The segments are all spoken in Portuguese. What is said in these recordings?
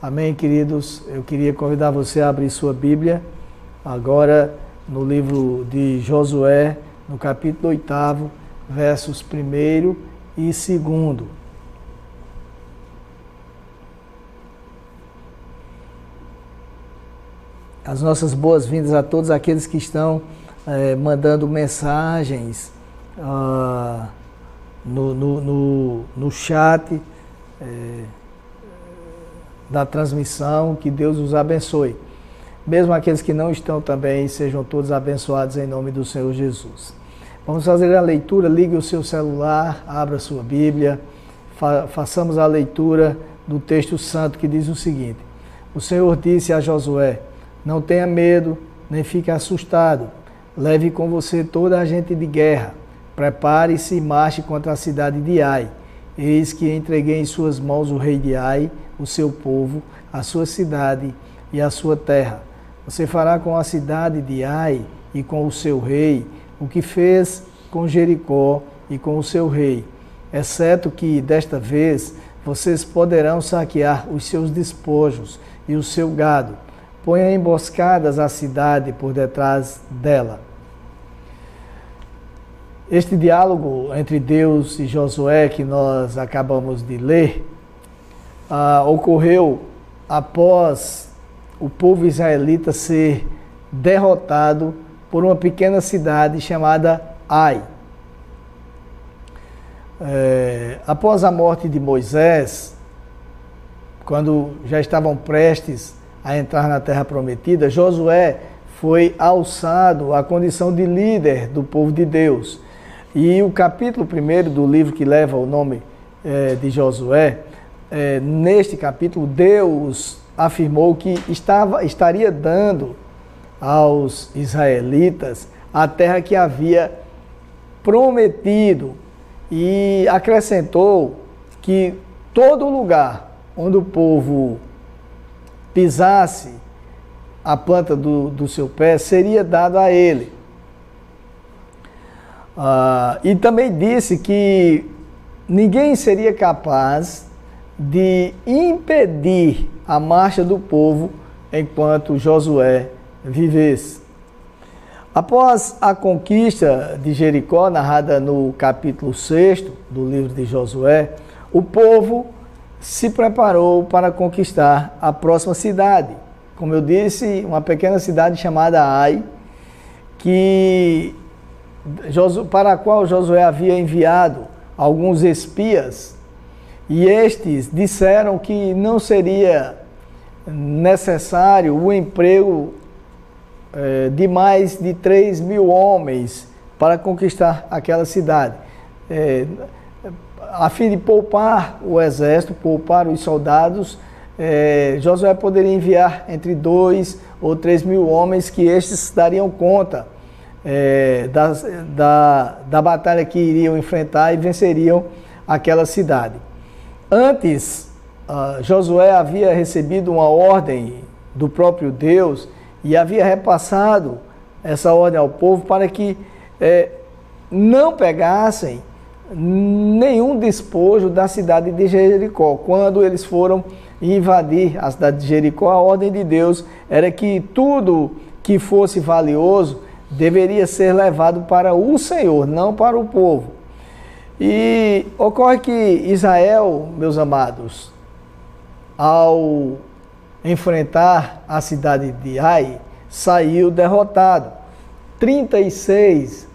Amém, queridos? Eu queria convidar você a abrir sua Bíblia agora no livro de Josué, no capítulo 8, versos 1 e 2. As nossas boas-vindas a todos aqueles que estão eh, mandando mensagens ah, no, no, no, no, chat. Eh, da transmissão, que Deus os abençoe. Mesmo aqueles que não estão também, sejam todos abençoados em nome do Senhor Jesus. Vamos fazer a leitura, ligue o seu celular, abra sua Bíblia, fa façamos a leitura do texto santo que diz o seguinte: O Senhor disse a Josué: Não tenha medo, nem fique assustado. Leve com você toda a gente de guerra. Prepare-se e marche contra a cidade de Ai. Eis que entreguei em suas mãos o rei de Ai o seu povo, a sua cidade e a sua terra. Você fará com a cidade de Ai e com o seu rei o que fez com Jericó e com o seu rei, exceto que desta vez vocês poderão saquear os seus despojos e o seu gado. Ponha emboscadas a cidade por detrás dela. Este diálogo entre Deus e Josué que nós acabamos de ler ah, ocorreu após o povo israelita ser derrotado por uma pequena cidade chamada Ai. É, após a morte de Moisés, quando já estavam prestes a entrar na terra prometida, Josué foi alçado à condição de líder do povo de Deus. E o capítulo primeiro do livro que leva o nome é, de Josué é, neste capítulo, Deus afirmou que estava, estaria dando aos israelitas a terra que havia prometido e acrescentou que todo lugar onde o povo pisasse a planta do, do seu pé seria dado a ele. Ah, e também disse que ninguém seria capaz de impedir a marcha do povo enquanto Josué vivesse. Após a conquista de Jericó, narrada no capítulo 6 do livro de Josué, o povo se preparou para conquistar a próxima cidade. Como eu disse, uma pequena cidade chamada Ai, que, para a qual Josué havia enviado alguns espias e estes disseram que não seria necessário o emprego é, de mais de 3 mil homens para conquistar aquela cidade. É, a fim de poupar o exército, poupar os soldados, é, Josué poderia enviar entre dois ou três mil homens que estes dariam conta é, da, da, batalha que iriam enfrentar e venceriam aquela cidade. Antes, uh, Josué havia recebido uma ordem do próprio Deus e havia repassado essa ordem ao povo para que eh, não pegassem nenhum despojo da cidade de Jericó. Quando eles foram invadir a cidade de Jericó, a ordem de Deus era que tudo que fosse valioso deveria ser levado para o Senhor, não para o povo. E ocorre que Israel, meus amados, ao enfrentar a cidade de Ai, saiu derrotado. 36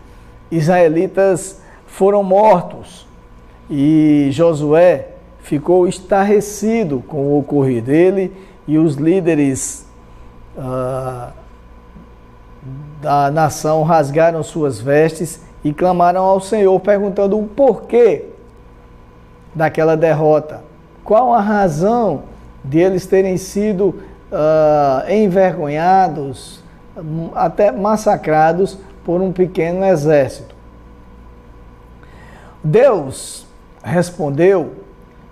israelitas foram mortos e Josué ficou estarrecido com o ocorrido. Ele e os líderes ah, da nação rasgaram suas vestes e clamaram ao Senhor perguntando o porquê daquela derrota. Qual a razão de eles terem sido uh, envergonhados, até massacrados por um pequeno exército? Deus respondeu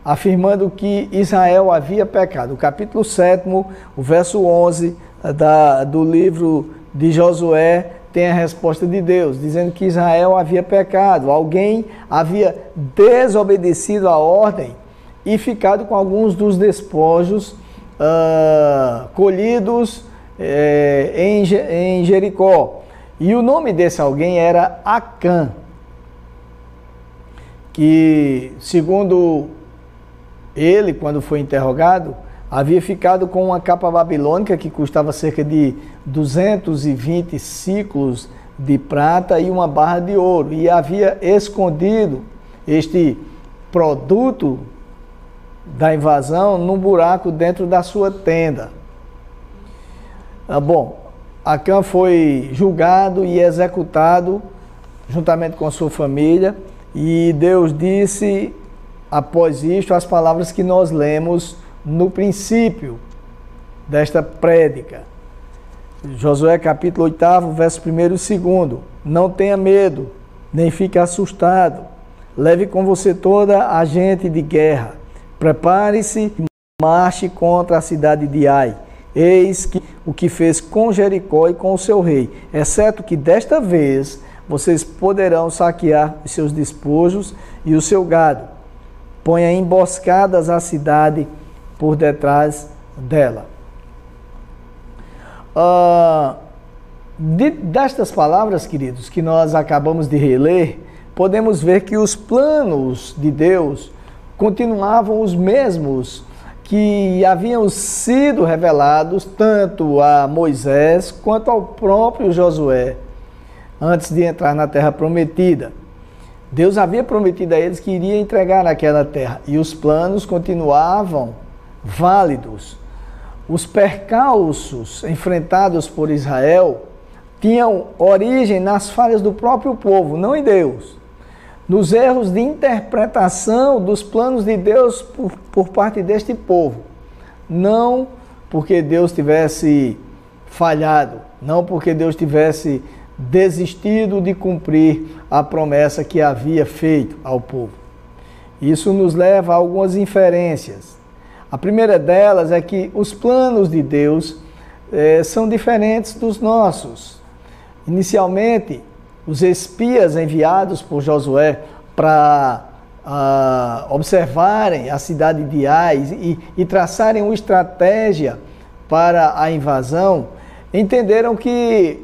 afirmando que Israel havia pecado. O capítulo 7, o verso 11 da, do livro de Josué tem a resposta de Deus, dizendo que Israel havia pecado, alguém havia desobedecido a ordem e ficado com alguns dos despojos uh, colhidos é, em, em Jericó. E o nome desse alguém era Acã, que, segundo ele, quando foi interrogado, havia ficado com uma capa babilônica que custava cerca de 220 ciclos de prata e uma barra de ouro, e havia escondido este produto da invasão num buraco dentro da sua tenda. Ah, bom, Acã foi julgado e executado juntamente com sua família, e Deus disse após isto as palavras que nós lemos no princípio desta prédica. Josué capítulo 8, verso 1 e 2. Não tenha medo, nem fique assustado. Leve com você toda a gente de guerra. Prepare-se e marche contra a cidade de Ai. Eis que o que fez com Jericó e com o seu rei, exceto que desta vez vocês poderão saquear os seus despojos e o seu gado. Ponha emboscadas a cidade por detrás dela. Uh, de, destas palavras, queridos, que nós acabamos de reler, podemos ver que os planos de Deus continuavam os mesmos que haviam sido revelados tanto a Moisés quanto ao próprio Josué antes de entrar na terra prometida. Deus havia prometido a eles que iria entregar naquela terra e os planos continuavam válidos. Os percalços enfrentados por Israel tinham origem nas falhas do próprio povo, não em Deus. Nos erros de interpretação dos planos de Deus por, por parte deste povo. Não porque Deus tivesse falhado, não porque Deus tivesse desistido de cumprir a promessa que havia feito ao povo. Isso nos leva a algumas inferências. A primeira delas é que os planos de Deus eh, são diferentes dos nossos. Inicialmente, os espias enviados por Josué para uh, observarem a cidade de Ais e, e traçarem uma estratégia para a invasão, entenderam que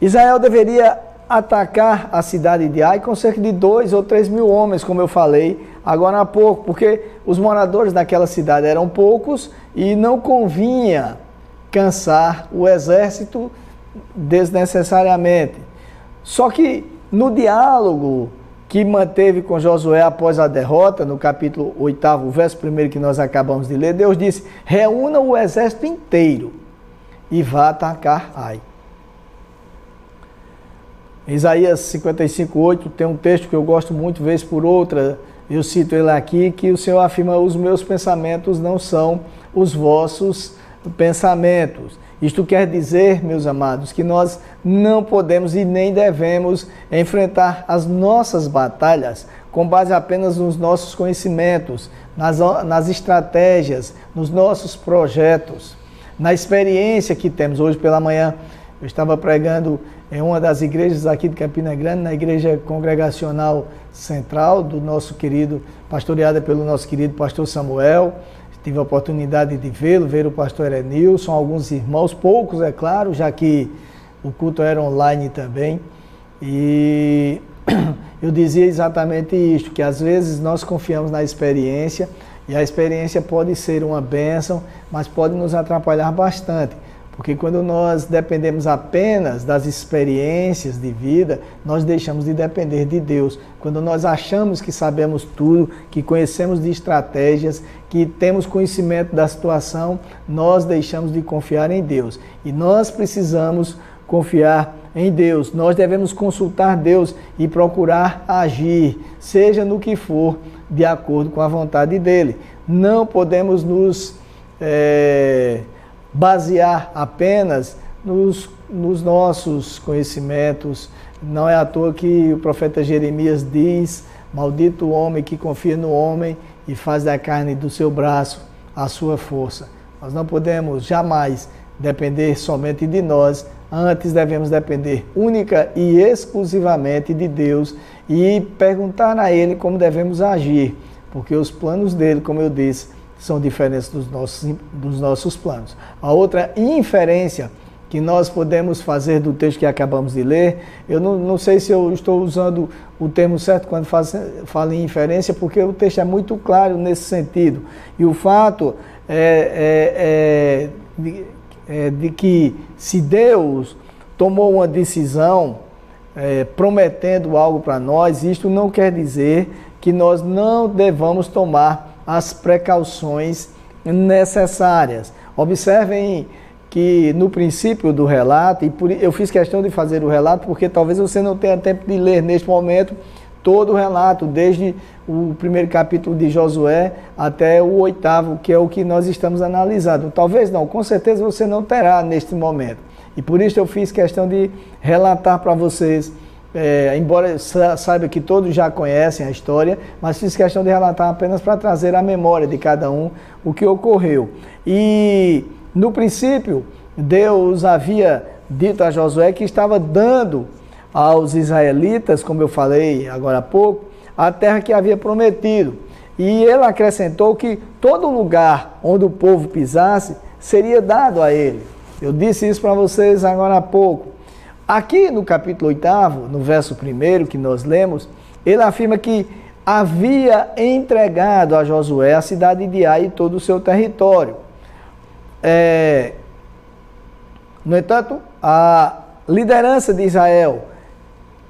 Israel deveria atacar a cidade de Ai com cerca de dois ou três mil homens, como eu falei agora há pouco, porque os moradores daquela cidade eram poucos e não convinha cansar o exército desnecessariamente. Só que no diálogo que manteve com Josué após a derrota, no capítulo 8, verso 1 que nós acabamos de ler, Deus disse: reúna o exército inteiro e vá atacar Ai. Isaías 55, 8 tem um texto que eu gosto muito, vez por outra, eu cito ele aqui, que o Senhor afirma: os meus pensamentos não são os vossos pensamentos. Isto quer dizer, meus amados, que nós não podemos e nem devemos enfrentar as nossas batalhas com base apenas nos nossos conhecimentos, nas, nas estratégias, nos nossos projetos, na experiência que temos. Hoje pela manhã eu estava pregando em uma das igrejas aqui de Campina Grande, na igreja congregacional central do nosso querido, pastoreada pelo nosso querido pastor Samuel. Tive a oportunidade de vê-lo, ver o pastor Erenilson, alguns irmãos, poucos, é claro, já que o culto era online também. E eu dizia exatamente isto, que às vezes nós confiamos na experiência e a experiência pode ser uma bênção, mas pode nos atrapalhar bastante. Porque quando nós dependemos apenas das experiências de vida, nós deixamos de depender de Deus. Quando nós achamos que sabemos tudo, que conhecemos de estratégias, que temos conhecimento da situação, nós deixamos de confiar em Deus. E nós precisamos confiar em Deus. Nós devemos consultar Deus e procurar agir, seja no que for, de acordo com a vontade dele. Não podemos nos. É basear apenas nos, nos nossos conhecimentos. Não é à toa que o profeta Jeremias diz: Maldito o homem que confia no homem e faz da carne do seu braço a sua força. Nós não podemos jamais depender somente de nós, antes devemos depender única e exclusivamente de Deus e perguntar a Ele como devemos agir, porque os planos dele, como eu disse, são diferentes dos nossos, dos nossos planos. A outra inferência que nós podemos fazer do texto que acabamos de ler, eu não, não sei se eu estou usando o termo certo quando faz, falo em inferência, porque o texto é muito claro nesse sentido. E o fato é, é, é, de, é de, que se Deus tomou uma decisão é, prometendo algo para nós, isto não quer dizer que nós não devamos tomar as precauções necessárias. Observem que no princípio do relato, e por, eu fiz questão de fazer o relato porque talvez você não tenha tempo de ler neste momento todo o relato, desde o primeiro capítulo de Josué até o oitavo, que é o que nós estamos analisando. Talvez não, com certeza você não terá neste momento. E por isso eu fiz questão de relatar para vocês, é, embora saiba que todos já conhecem a história, mas fiz questão de relatar apenas para trazer a memória de cada um o que ocorreu. E no princípio, Deus havia dito a Josué que estava dando aos israelitas, como eu falei agora há pouco, a terra que havia prometido. E ele acrescentou que todo lugar onde o povo pisasse seria dado a ele. Eu disse isso para vocês agora há pouco. Aqui no capítulo 8, no verso 1 que nós lemos, ele afirma que havia entregado a Josué a cidade de Ai e todo o seu território. É, no entanto, a liderança de Israel,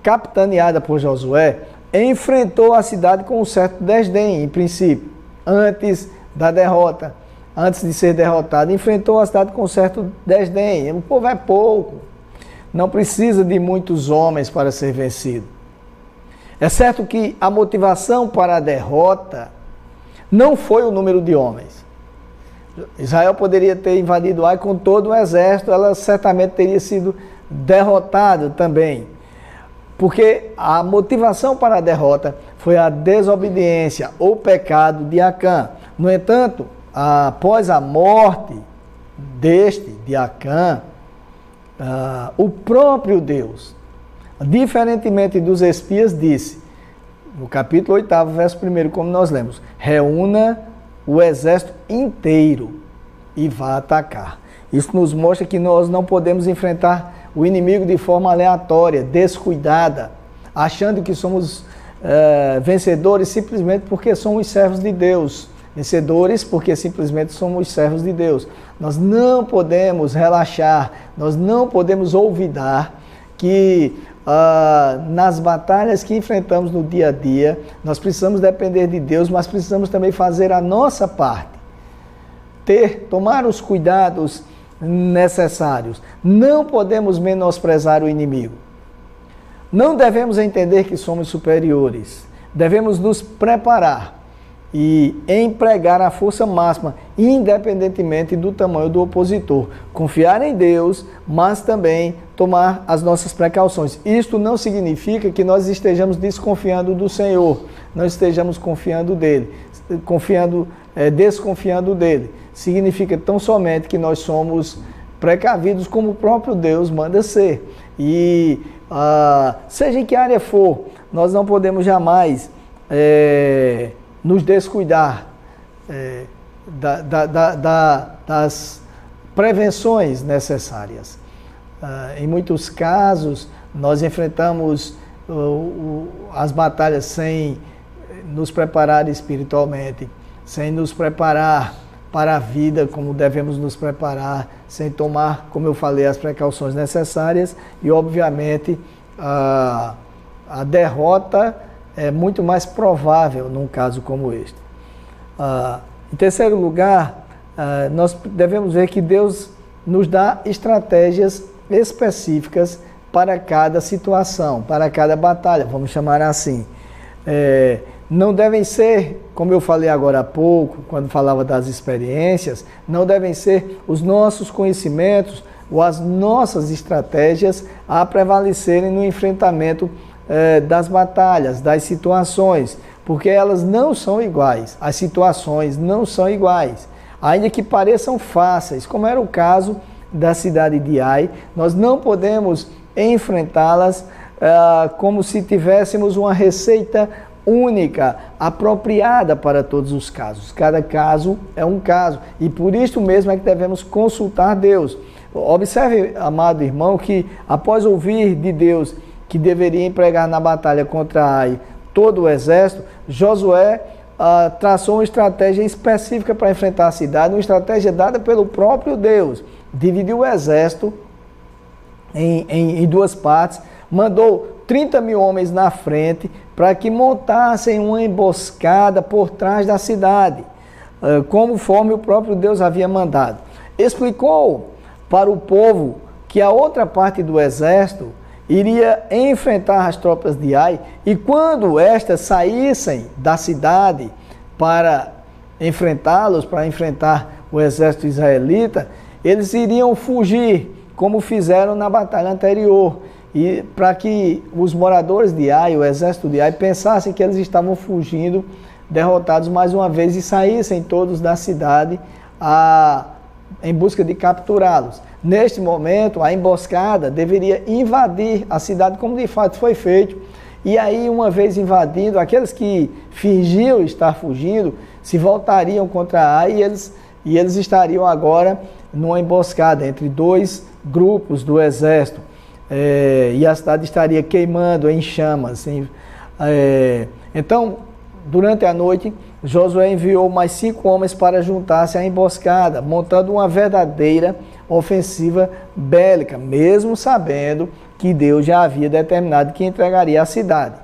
capitaneada por Josué, enfrentou a cidade com um certo desdém, em princípio, antes da derrota, antes de ser derrotado, enfrentou a cidade com um certo desdém. O povo é pouco, não precisa de muitos homens para ser vencido. É certo que a motivação para a derrota não foi o número de homens. Israel poderia ter invadido Ai com todo o exército, ela certamente teria sido derrotada também. Porque a motivação para a derrota foi a desobediência ou pecado de Acã. No entanto, após a morte deste, de Acã, uh, o próprio Deus, diferentemente dos espias, disse, no capítulo 8, verso 1, como nós lemos: reúna o exército inteiro e vá atacar. Isso nos mostra que nós não podemos enfrentar o inimigo de forma aleatória, descuidada, achando que somos é, vencedores simplesmente porque somos servos de Deus. Vencedores porque simplesmente somos servos de Deus. Nós não podemos relaxar, nós não podemos olvidar que uh, nas batalhas que enfrentamos no dia a dia, nós precisamos depender de Deus, mas precisamos também fazer a nossa parte. Ter, tomar os cuidados necessários. Não podemos menosprezar o inimigo. Não devemos entender que somos superiores. Devemos nos preparar e empregar a força máxima, independentemente do tamanho do opositor. Confiar em Deus, mas também tomar as nossas precauções. Isto não significa que nós estejamos desconfiando do Senhor, não estejamos confiando dele, confiando, é, desconfiando dele. Significa tão somente que nós somos precavidos como o próprio Deus manda ser. E ah, seja em que área for, nós não podemos jamais é, nos descuidar é, da, da, da, das prevenções necessárias. Ah, em muitos casos, nós enfrentamos uh, as batalhas sem nos preparar espiritualmente, sem nos preparar para a vida como devemos nos preparar, sem tomar, como eu falei, as precauções necessárias e, obviamente, a, a derrota é muito mais provável num caso como este. Ah, em terceiro lugar, ah, nós devemos ver que Deus nos dá estratégias específicas para cada situação, para cada batalha, vamos chamar assim. É, não devem ser, como eu falei agora há pouco, quando falava das experiências, não devem ser os nossos conhecimentos ou as nossas estratégias a prevalecerem no enfrentamento é, das batalhas, das situações, porque elas não são iguais, as situações não são iguais, ainda que pareçam fáceis, como era o caso da cidade de Ai, nós não podemos enfrentá-las uh, como se tivéssemos uma receita única, apropriada para todos os casos. Cada caso é um caso e por isso mesmo é que devemos consultar Deus. Observe, amado irmão, que após ouvir de Deus que deveria empregar na batalha contra Ai todo o exército, Josué ah, traçou uma estratégia específica para enfrentar a cidade, uma estratégia dada pelo próprio Deus. Dividiu o exército em, em, em duas partes, mandou 30 mil homens na frente para que montassem uma emboscada por trás da cidade, ah, conforme o próprio Deus havia mandado. Explicou para o povo que a outra parte do exército iria enfrentar as tropas de Ai e quando estas saíssem da cidade para enfrentá-los, para enfrentar o exército israelita, eles iriam fugir, como fizeram na batalha anterior. E para que os moradores de Ai, o exército de Ai, pensassem que eles estavam fugindo, derrotados mais uma vez e saíssem todos da cidade a, em busca de capturá-los. Neste momento, a emboscada deveria invadir a cidade, como de fato foi feito. E aí, uma vez invadindo, aqueles que fingiam estar fugindo se voltariam contra a e eles, e eles estariam agora numa emboscada entre dois grupos do exército. É, e a cidade estaria queimando em chamas. É, então, durante a noite, Josué enviou mais cinco homens para juntar-se à emboscada, montando uma verdadeira ofensiva bélica, mesmo sabendo que Deus já havia determinado que entregaria a cidade.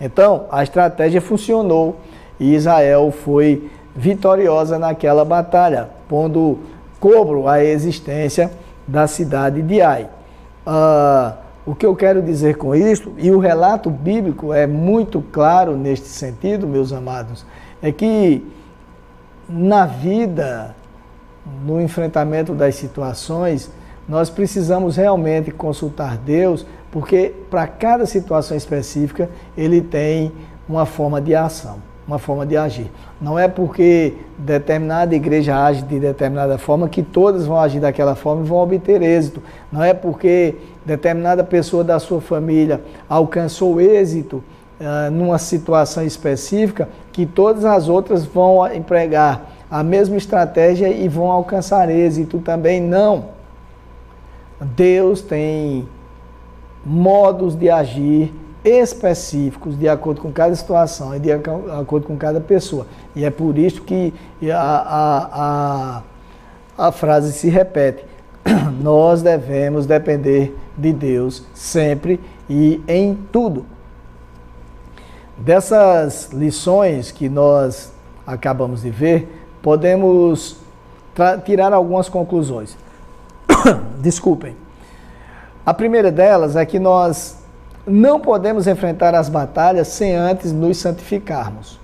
Então, a estratégia funcionou e Israel foi vitoriosa naquela batalha, pondo cobro à existência da cidade de Ai. Ah, o que eu quero dizer com isso, e o relato bíblico é muito claro neste sentido, meus amados, é que na vida no enfrentamento das situações, nós precisamos realmente consultar Deus, porque para cada situação específica ele tem uma forma de ação, uma forma de agir. Não é porque determinada igreja age de determinada forma que todas vão agir daquela forma e vão obter êxito. Não é porque determinada pessoa da sua família alcançou êxito uh, numa situação específica que todas as outras vão empregar a mesma estratégia e vão alcançar êxito também. Não. Deus tem modos de agir específicos de acordo com cada situação e de acordo com cada pessoa. E é por isso que a, a, a, a frase se repete. Nós devemos depender de Deus sempre e em tudo. Dessas lições que nós acabamos de ver, podemos tirar algumas conclusões. Desculpem. A primeira delas é que nós não podemos enfrentar as batalhas sem antes nos santificarmos.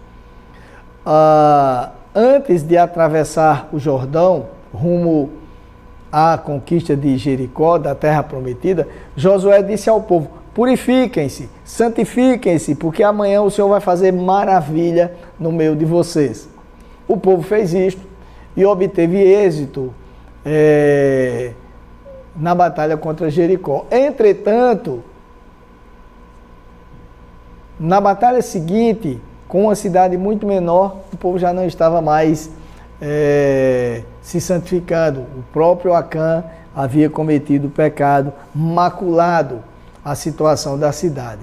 Uh, antes de atravessar o Jordão, rumo à conquista de Jericó, da terra prometida, Josué disse ao povo: Purifiquem-se, santifiquem-se, porque amanhã o Senhor vai fazer maravilha no meio de vocês. O povo fez isto e obteve êxito é, na batalha contra Jericó. Entretanto, na batalha seguinte, com uma cidade muito menor, o povo já não estava mais é, se santificando. O próprio Acã havia cometido pecado, maculado a situação da cidade.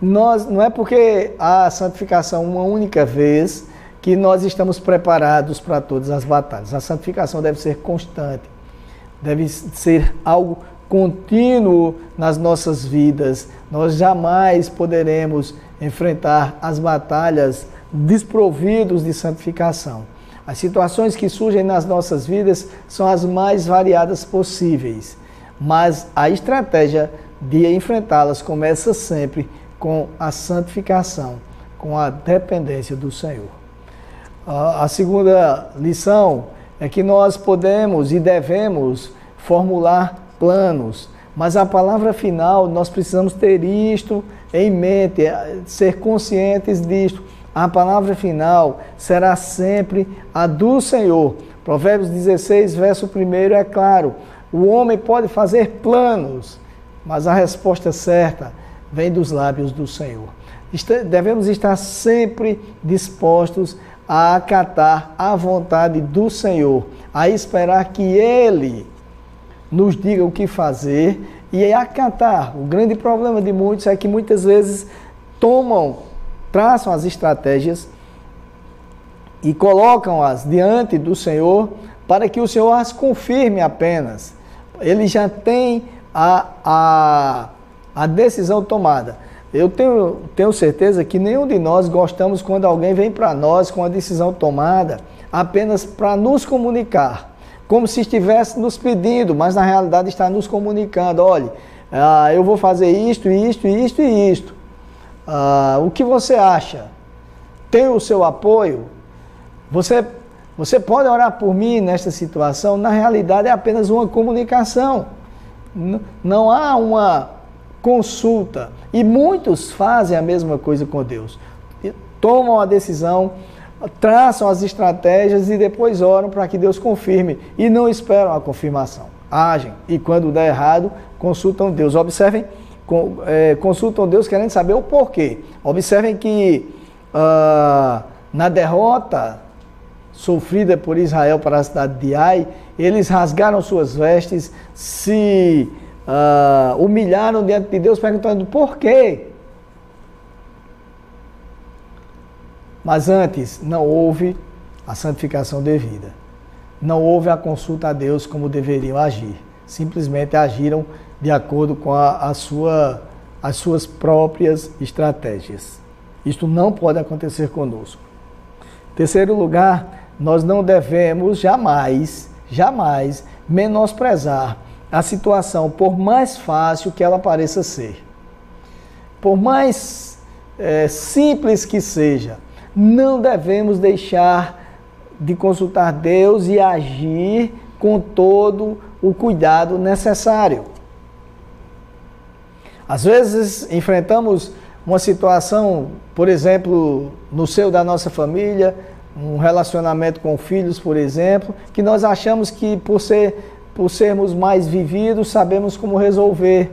Nós, não é porque a santificação uma única vez que nós estamos preparados para todas as batalhas. A santificação deve ser constante, deve ser algo contínuo nas nossas vidas. Nós jamais poderemos enfrentar as batalhas desprovidos de santificação. As situações que surgem nas nossas vidas são as mais variadas possíveis, mas a estratégia de enfrentá-las começa sempre com a santificação, com a dependência do Senhor. A segunda lição é que nós podemos e devemos formular planos, mas a palavra final nós precisamos ter isto em mente, é, ser conscientes disto. A palavra final será sempre a do Senhor. Provérbios 16, verso 1 é claro: o homem pode fazer planos, mas a resposta certa vem dos lábios do Senhor. devemos estar sempre dispostos a acatar a vontade do Senhor, a esperar que Ele nos diga o que fazer e acatar. O grande problema de muitos é que muitas vezes tomam, traçam as estratégias e colocam-as diante do Senhor para que o Senhor as confirme apenas. Ele já tem a, a, a decisão tomada. Eu tenho, tenho certeza que nenhum de nós gostamos quando alguém vem para nós com a decisão tomada apenas para nos comunicar, como se estivesse nos pedindo, mas na realidade está nos comunicando: olha, ah, eu vou fazer isto, isto, isto e isto. Ah, o que você acha? Tem o seu apoio? Você, você pode orar por mim nesta situação? Na realidade, é apenas uma comunicação. Não há uma consulta. E muitos fazem a mesma coisa com Deus. Tomam a decisão, traçam as estratégias e depois oram para que Deus confirme. E não esperam a confirmação. Agem. E quando der errado, consultam Deus. Observem, é, consultam Deus querendo saber o porquê. Observem que uh, na derrota sofrida por Israel para a cidade de Ai, eles rasgaram suas vestes, se uh, humilharam diante de Deus, perguntando por quê. Mas antes não houve a santificação devida. Não houve a consulta a Deus como deveriam agir. Simplesmente agiram de acordo com a, a sua, as suas próprias estratégias. Isto não pode acontecer conosco. Terceiro lugar, nós não devemos jamais, jamais menosprezar a situação, por mais fácil que ela pareça ser. Por mais é, simples que seja, não devemos deixar de consultar Deus e agir com todo o cuidado necessário. Às vezes enfrentamos uma situação, por exemplo, no seio da nossa família, um relacionamento com filhos, por exemplo, que nós achamos que por, ser, por sermos mais vividos, sabemos como resolver.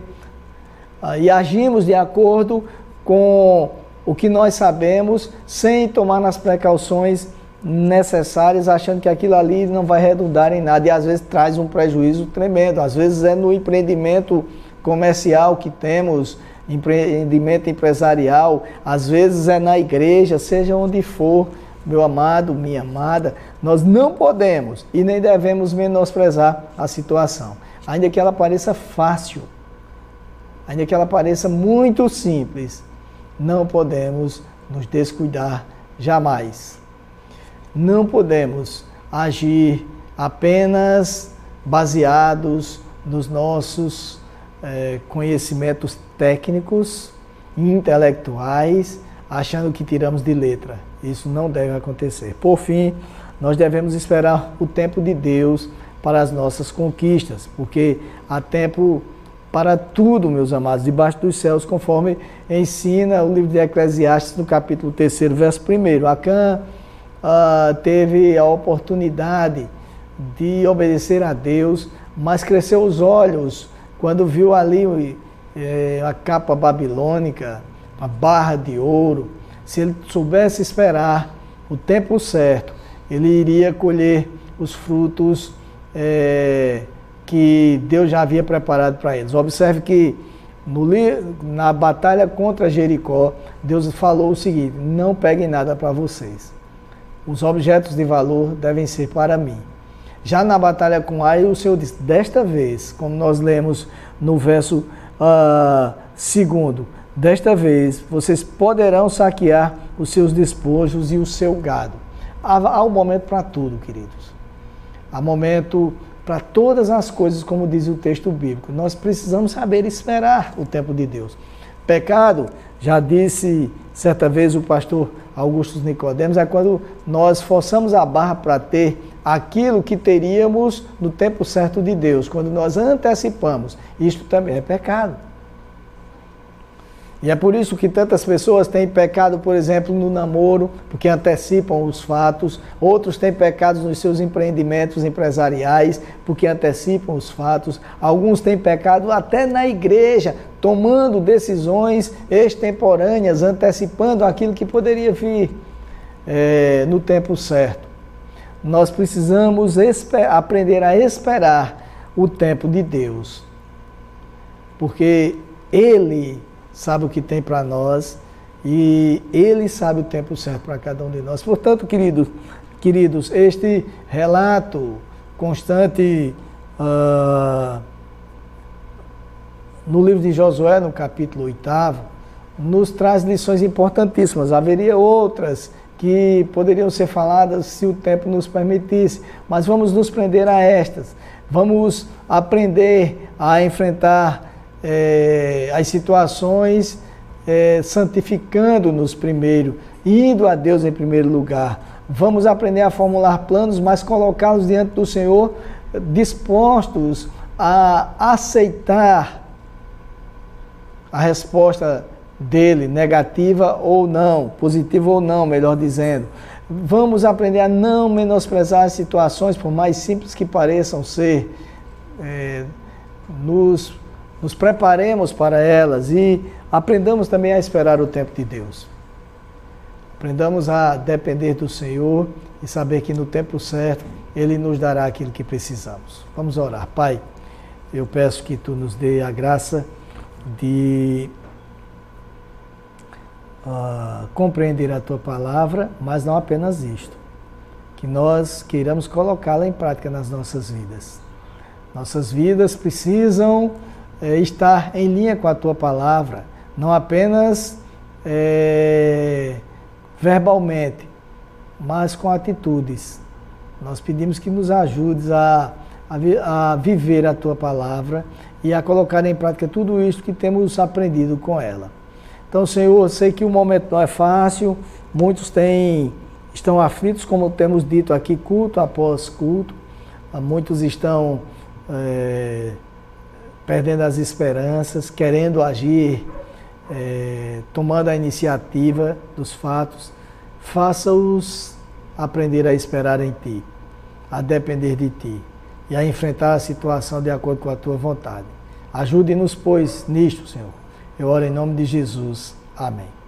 Ah, e agimos de acordo com o que nós sabemos, sem tomar as precauções necessárias, achando que aquilo ali não vai redundar em nada e às vezes traz um prejuízo tremendo. Às vezes é no empreendimento comercial que temos, empreendimento empresarial, às vezes é na igreja, seja onde for meu amado, minha amada, nós não podemos e nem devemos menosprezar a situação, ainda que ela pareça fácil, ainda que ela pareça muito simples, não podemos nos descuidar jamais. Não podemos agir apenas baseados nos nossos eh, conhecimentos técnicos, intelectuais, achando que tiramos de letra. Isso não deve acontecer. Por fim, nós devemos esperar o tempo de Deus para as nossas conquistas, porque há tempo para tudo, meus amados, debaixo dos céus, conforme ensina o livro de Eclesiastes, no capítulo 3, verso 1. Acã uh, teve a oportunidade de obedecer a Deus, mas cresceu os olhos quando viu ali eh, a capa babilônica, a barra de ouro, se ele soubesse esperar o tempo certo, ele iria colher os frutos é, que Deus já havia preparado para eles. Observe que no, na batalha contra Jericó, Deus falou o seguinte: não peguem nada para vocês. Os objetos de valor devem ser para mim. Já na batalha com Ai, o Senhor disse: desta vez, como nós lemos no verso uh, segundo, Desta vez, vocês poderão saquear os seus despojos e o seu gado. Há, um momento para tudo, queridos. Há momento para todas as coisas, como diz o texto bíblico. Nós precisamos saber esperar o tempo de Deus. Pecado, já disse certa vez o pastor Augusto Nicodemos, é quando nós forçamos a barra para ter aquilo que teríamos no tempo certo de Deus, quando nós antecipamos. Isto também é pecado. E é por isso que tantas pessoas têm pecado, por exemplo, no namoro, porque antecipam os fatos. Outros têm pecados nos seus empreendimentos empresariais, porque antecipam os fatos. Alguns têm pecado até na igreja, tomando decisões extemporâneas, antecipando aquilo que poderia vir é, no tempo certo. Nós precisamos aprender a esperar o tempo de Deus, porque Ele sabe o que tem para nós e Ele sabe o tempo certo para cada um de nós. Portanto, queridos, queridos este relato constante uh, no livro de Josué, no capítulo 8, nos traz lições importantíssimas. Haveria outras que poderiam ser faladas se o tempo nos permitisse, mas vamos nos prender a estas. Vamos aprender a enfrentar é, as situações é, santificando-nos primeiro, indo a Deus em primeiro lugar. Vamos aprender a formular planos, mas colocá-los diante do Senhor, dispostos a aceitar a resposta dele, negativa ou não, positiva ou não, melhor dizendo. Vamos aprender a não menosprezar as situações, por mais simples que pareçam ser, é, nos nos preparemos para elas e aprendamos também a esperar o tempo de Deus. Aprendamos a depender do Senhor e saber que no tempo certo Ele nos dará aquilo que precisamos. Vamos orar. Pai, eu peço que Tu nos dê a graça de uh, compreender a Tua palavra, mas não apenas isto. Que nós queiramos colocá-la em prática nas nossas vidas. Nossas vidas precisam é, estar em linha com a tua palavra, não apenas é, verbalmente, mas com atitudes. Nós pedimos que nos ajudes a, a, a viver a tua palavra e a colocar em prática tudo isso que temos aprendido com ela. Então, Senhor, eu sei que o momento não é fácil, muitos têm, estão aflitos, como temos dito aqui, culto após culto, muitos estão. É, perdendo as esperanças, querendo agir, é, tomando a iniciativa dos fatos, faça-os aprender a esperar em Ti, a depender de Ti e a enfrentar a situação de acordo com a Tua vontade. Ajude-nos, pois, nisto, Senhor. Eu oro em nome de Jesus. Amém.